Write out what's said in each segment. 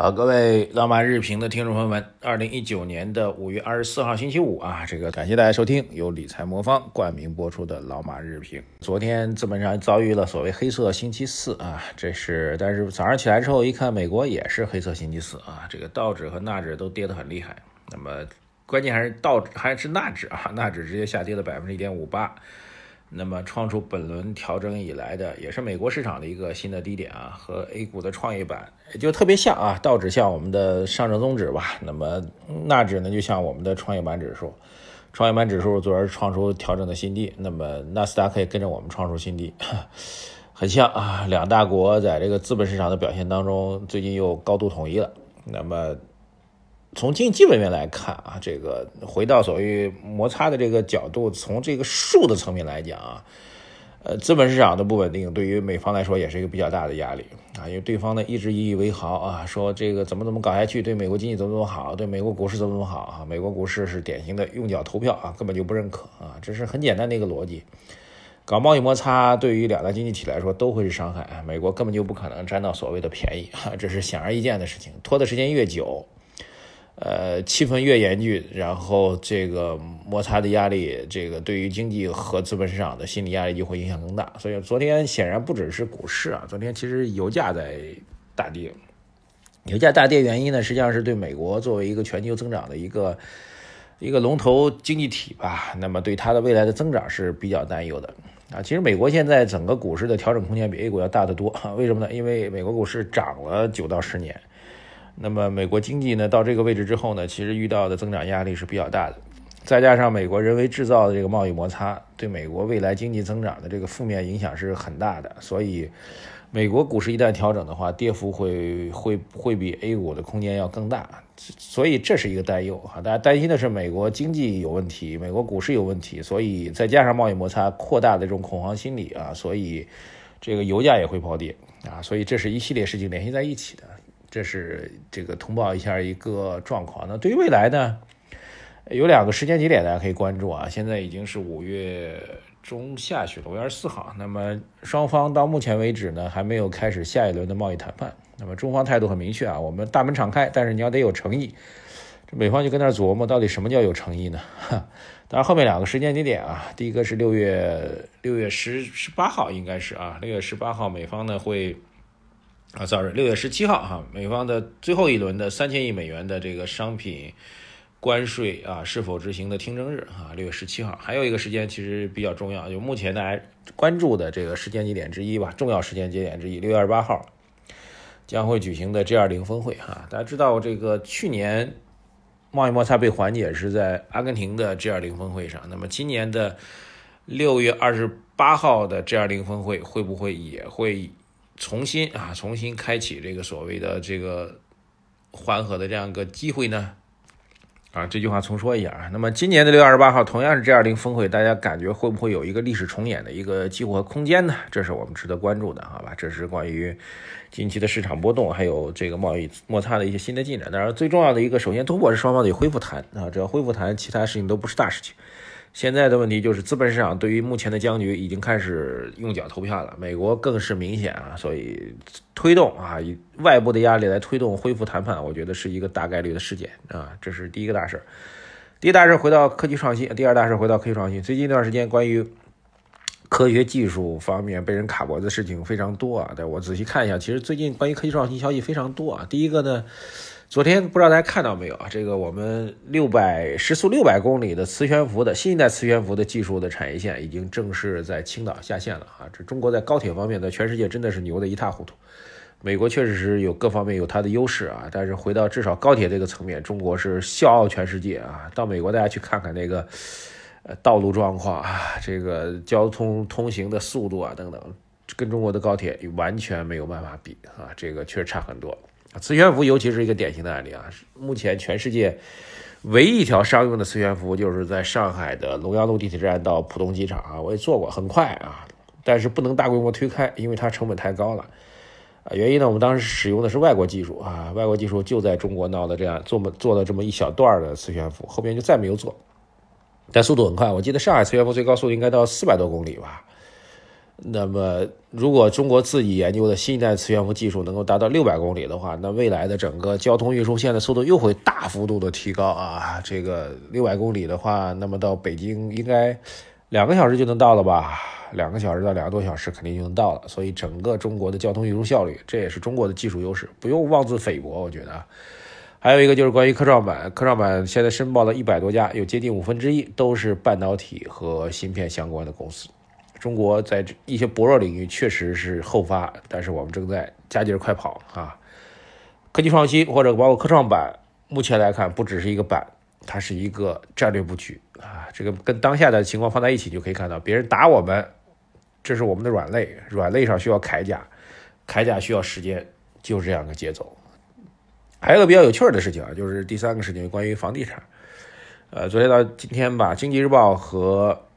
好，各位老马日评的听众朋友们，二零一九年的五月二十四号星期五啊，这个感谢大家收听由理财魔方冠名播出的老马日评。昨天资本上遭遇了所谓黑色星期四啊，这是，但是早上起来之后一看，美国也是黑色星期四啊，这个道指和纳指都跌得很厉害。那么关键还是道还是纳指啊，纳指直接下跌了百分之一点五八。那么创出本轮调整以来的，也是美国市场的一个新的低点啊，和 A 股的创业板就特别像啊，道指像我们的上证综指吧，那么纳指呢就像我们的创业板指数，创业板指数昨儿创出调整的新低，那么纳斯达克也跟着我们创出新低，很像啊，两大国在这个资本市场的表现当中，最近又高度统一了，那么。从经济基本面来看啊，这个回到所谓摩擦的这个角度，从这个数的层面来讲啊，呃，资本市场的不稳定对于美方来说也是一个比较大的压力啊，因为对方呢一直引以为豪啊，说这个怎么怎么搞下去，对美国经济怎么怎么好，对美国股市怎么怎么好啊，美国股市是典型的用脚投票啊，根本就不认可啊，这是很简单的一个逻辑。搞贸易摩擦对于两大经济体来说都会是伤害，美国根本就不可能占到所谓的便宜啊，这是显而易见的事情，拖的时间越久。呃，气氛越严峻，然后这个摩擦的压力，这个对于经济和资本市场的心理压力就会影响更大。所以昨天显然不只是股市啊，昨天其实油价在大跌。油价大跌原因呢，实际上是对美国作为一个全球增长的一个一个龙头经济体吧，那么对它的未来的增长是比较担忧的啊。其实美国现在整个股市的调整空间比 A 股要大得多，为什么呢？因为美国股市涨了九到十年。那么美国经济呢，到这个位置之后呢，其实遇到的增长压力是比较大的，再加上美国人为制造的这个贸易摩擦，对美国未来经济增长的这个负面影响是很大的，所以美国股市一旦调整的话，跌幅会会会比 A 股的空间要更大，所以这是一个担忧哈。大家担心的是美国经济有问题，美国股市有问题，所以再加上贸易摩擦扩大的这种恐慌心理啊，所以这个油价也会暴跌啊，所以这是一系列事情联系在一起的。这是这个通报一下一个状况。那对于未来呢，有两个时间节点大家可以关注啊。现在已经是五月中下旬了，五月二十四号。那么双方到目前为止呢，还没有开始下一轮的贸易谈判。那么中方态度很明确啊，我们大门敞开，但是你要得有诚意。这美方就跟那琢磨，到底什么叫有诚意呢？当然后面两个时间节点啊，第一个是六月六月十十八号，应该是啊，六月十八号美方呢会。啊，sorry，六月十七号哈，美方的最后一轮的三千亿美元的这个商品关税啊是否执行的听证日啊，六月十七号，还有一个时间其实比较重要，就目前大家关注的这个时间节点之一吧，重要时间节点之一，六月二十八号将会举行的 G 二零峰会哈，大家知道这个去年贸易摩擦被缓解是在阿根廷的 G 二零峰会上，那么今年的六月二十八号的 G 二零峰会会不会也会？重新啊，重新开启这个所谓的这个缓和的这样一个机会呢？啊，这句话重说一下啊。那么今年的六月二十八号，同样是 G 二零峰会，大家感觉会不会有一个历史重演的一个机会和空间呢？这是我们值得关注的，好吧？这是关于近期的市场波动，还有这个贸易摩擦的一些新的进展。当然，最重要的一个，首先突破是双方得恢复谈啊，只要恢复谈，其他事情都不是大事情。现在的问题就是，资本市场对于目前的僵局已经开始用脚投票了。美国更是明显啊，所以推动啊，以外部的压力来推动恢复谈判，我觉得是一个大概率的事件啊。这是第一个大事第一大事回到科技创新，第二大事回到科技创新。最近一段时间，关于科学技术方面被人卡脖子的事情非常多啊。但我仔细看一下，其实最近关于科技创新消息非常多啊。第一个呢。昨天不知道大家看到没有啊？这个我们六百时速六百公里的磁悬浮的新一代磁悬浮的技术的产业线已经正式在青岛下线了啊！这中国在高铁方面，在全世界真的是牛的一塌糊涂。美国确实是有各方面有它的优势啊，但是回到至少高铁这个层面，中国是笑傲全世界啊！到美国大家去看看那个呃道路状况啊，这个交通通行的速度啊等等，跟中国的高铁完全没有办法比啊！这个确实差很多。磁悬浮尤其是一个典型的案例啊！目前全世界唯一一条商用的磁悬浮，就是在上海的龙阳路地铁站到浦东机场啊，我也坐过，很快啊，但是不能大规模推开，因为它成本太高了。啊，原因呢，我们当时使用的是外国技术啊，外国技术就在中国闹的这样做么做了这么一小段的磁悬浮，后边就再没有做。但速度很快，我记得上海磁悬浮最高速度应该到四百多公里吧。那么，如果中国自己研究的新一代磁悬浮技术能够达到六百公里的话，那未来的整个交通运输线的速度又会大幅度的提高啊！这个六百公里的话，那么到北京应该两个小时就能到了吧？两个小时到两个多小时肯定就能到了。所以，整个中国的交通运输效率，这也是中国的技术优势，不用妄自菲薄。我觉得，还有一个就是关于科创板，科创板现在申报了一百多家，有接近五分之一都是半导体和芯片相关的公司。中国在一些薄弱领域确实是后发，但是我们正在加紧快跑啊！科技创新或者包括科创板，目前来看不只是一个板，它是一个战略布局啊！这个跟当下的情况放在一起，就可以看到别人打我们，这是我们的软肋，软肋上需要铠甲，铠甲需要时间，就是这样的节奏。还有个比较有趣的事情啊，就是第三个事情，关于房地产。呃，昨天到今天吧，《经济日报》和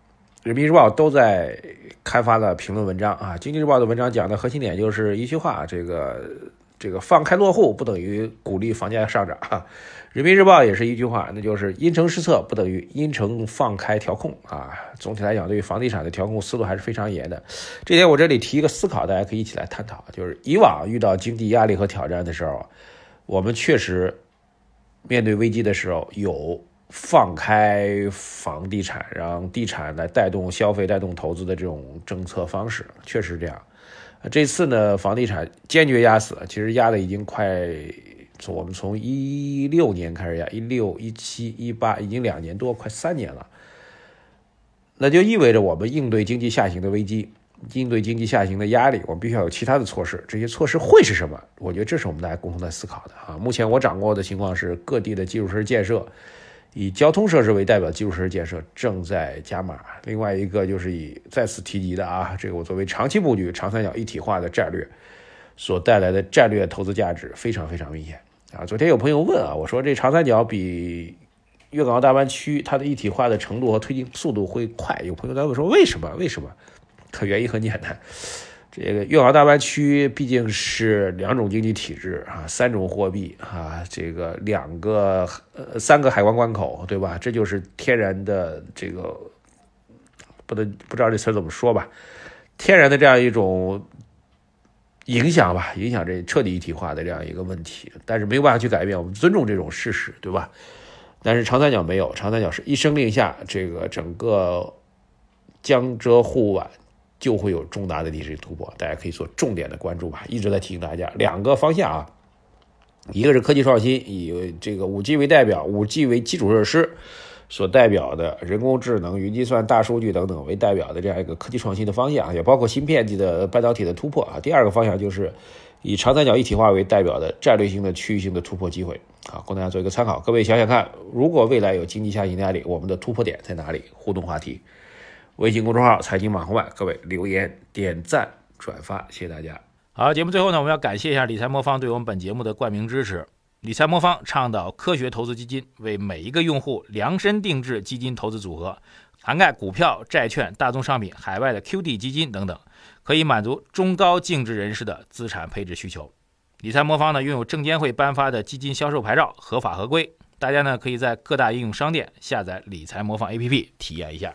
人民日报都在开发了评论文章啊，经济日报的文章讲的核心点就是一句话：这个这个放开落户不等于鼓励房价上涨。人民日报也是一句话，那就是因城施策不等于因城放开调控啊。总体来讲，对于房地产的调控思路还是非常严的。这点我这里提一个思考，大家可以一起来探讨，就是以往遇到经济压力和挑战的时候，我们确实面对危机的时候有。放开房地产，让地产来带动消费、带动投资的这种政策方式，确实这样。这次呢，房地产坚决压死，其实压的已经快，我们从一六年开始压，一六、一七、一八，已经两年多，快三年了。那就意味着我们应对经济下行的危机，应对经济下行的压力，我们必须要有其他的措施。这些措施会是什么？我觉得这是我们大家共同在思考的啊。目前我掌握的情况是，各地的基础设施建设。以交通设施为代表，基础设施建设正在加码。另外一个就是以再次提及的啊，这个我作为长期布局长三角一体化的战略所带来的战略投资价值非常非常明显啊。昨天有朋友问啊，我说这长三角比粤港澳大湾区它的一体化的程度和推进速度会快？有朋友在问说为什么？为什么？可原因很简单。这个粤港澳大湾区毕竟是两种经济体制啊，三种货币啊，这个两个呃三个海关关口，对吧？这就是天然的这个不能不知道这词怎么说吧？天然的这样一种影响吧，影响这彻底一体化的这样一个问题，但是没有办法去改变，我们尊重这种事实，对吧？但是长三角没有，长三角是一声令下，这个整个江浙沪皖。就会有重大的历史突破，大家可以做重点的关注吧。一直在提醒大家两个方向啊，一个是科技创新，以这个五 G 为代表，五 G 为基础设施所代表的人工智能、云计算、大数据等等为代表的这样一个科技创新的方向，也包括芯片级的半导体的突破啊。第二个方向就是以长三角一体化为代表的战略性的区域性的突破机会啊，供大家做一个参考。各位想想看，如果未来有经济下行压力，我们的突破点在哪里？互动话题。微信公众号“财经马红版”，各位留言、点赞、转发，谢谢大家。好，节目最后呢，我们要感谢一下理财魔方对我们本节目的冠名支持。理财魔方倡导科学投资基金，为每一个用户量身定制基金投资组合，涵盖股票、债券、大宗商品、海外的 QD 基金等等，可以满足中高净值人士的资产配置需求。理财魔方呢，拥有证监会颁发的基金销售牌照，合法合规。大家呢，可以在各大应用商店下载理财魔方 APP 体验一下。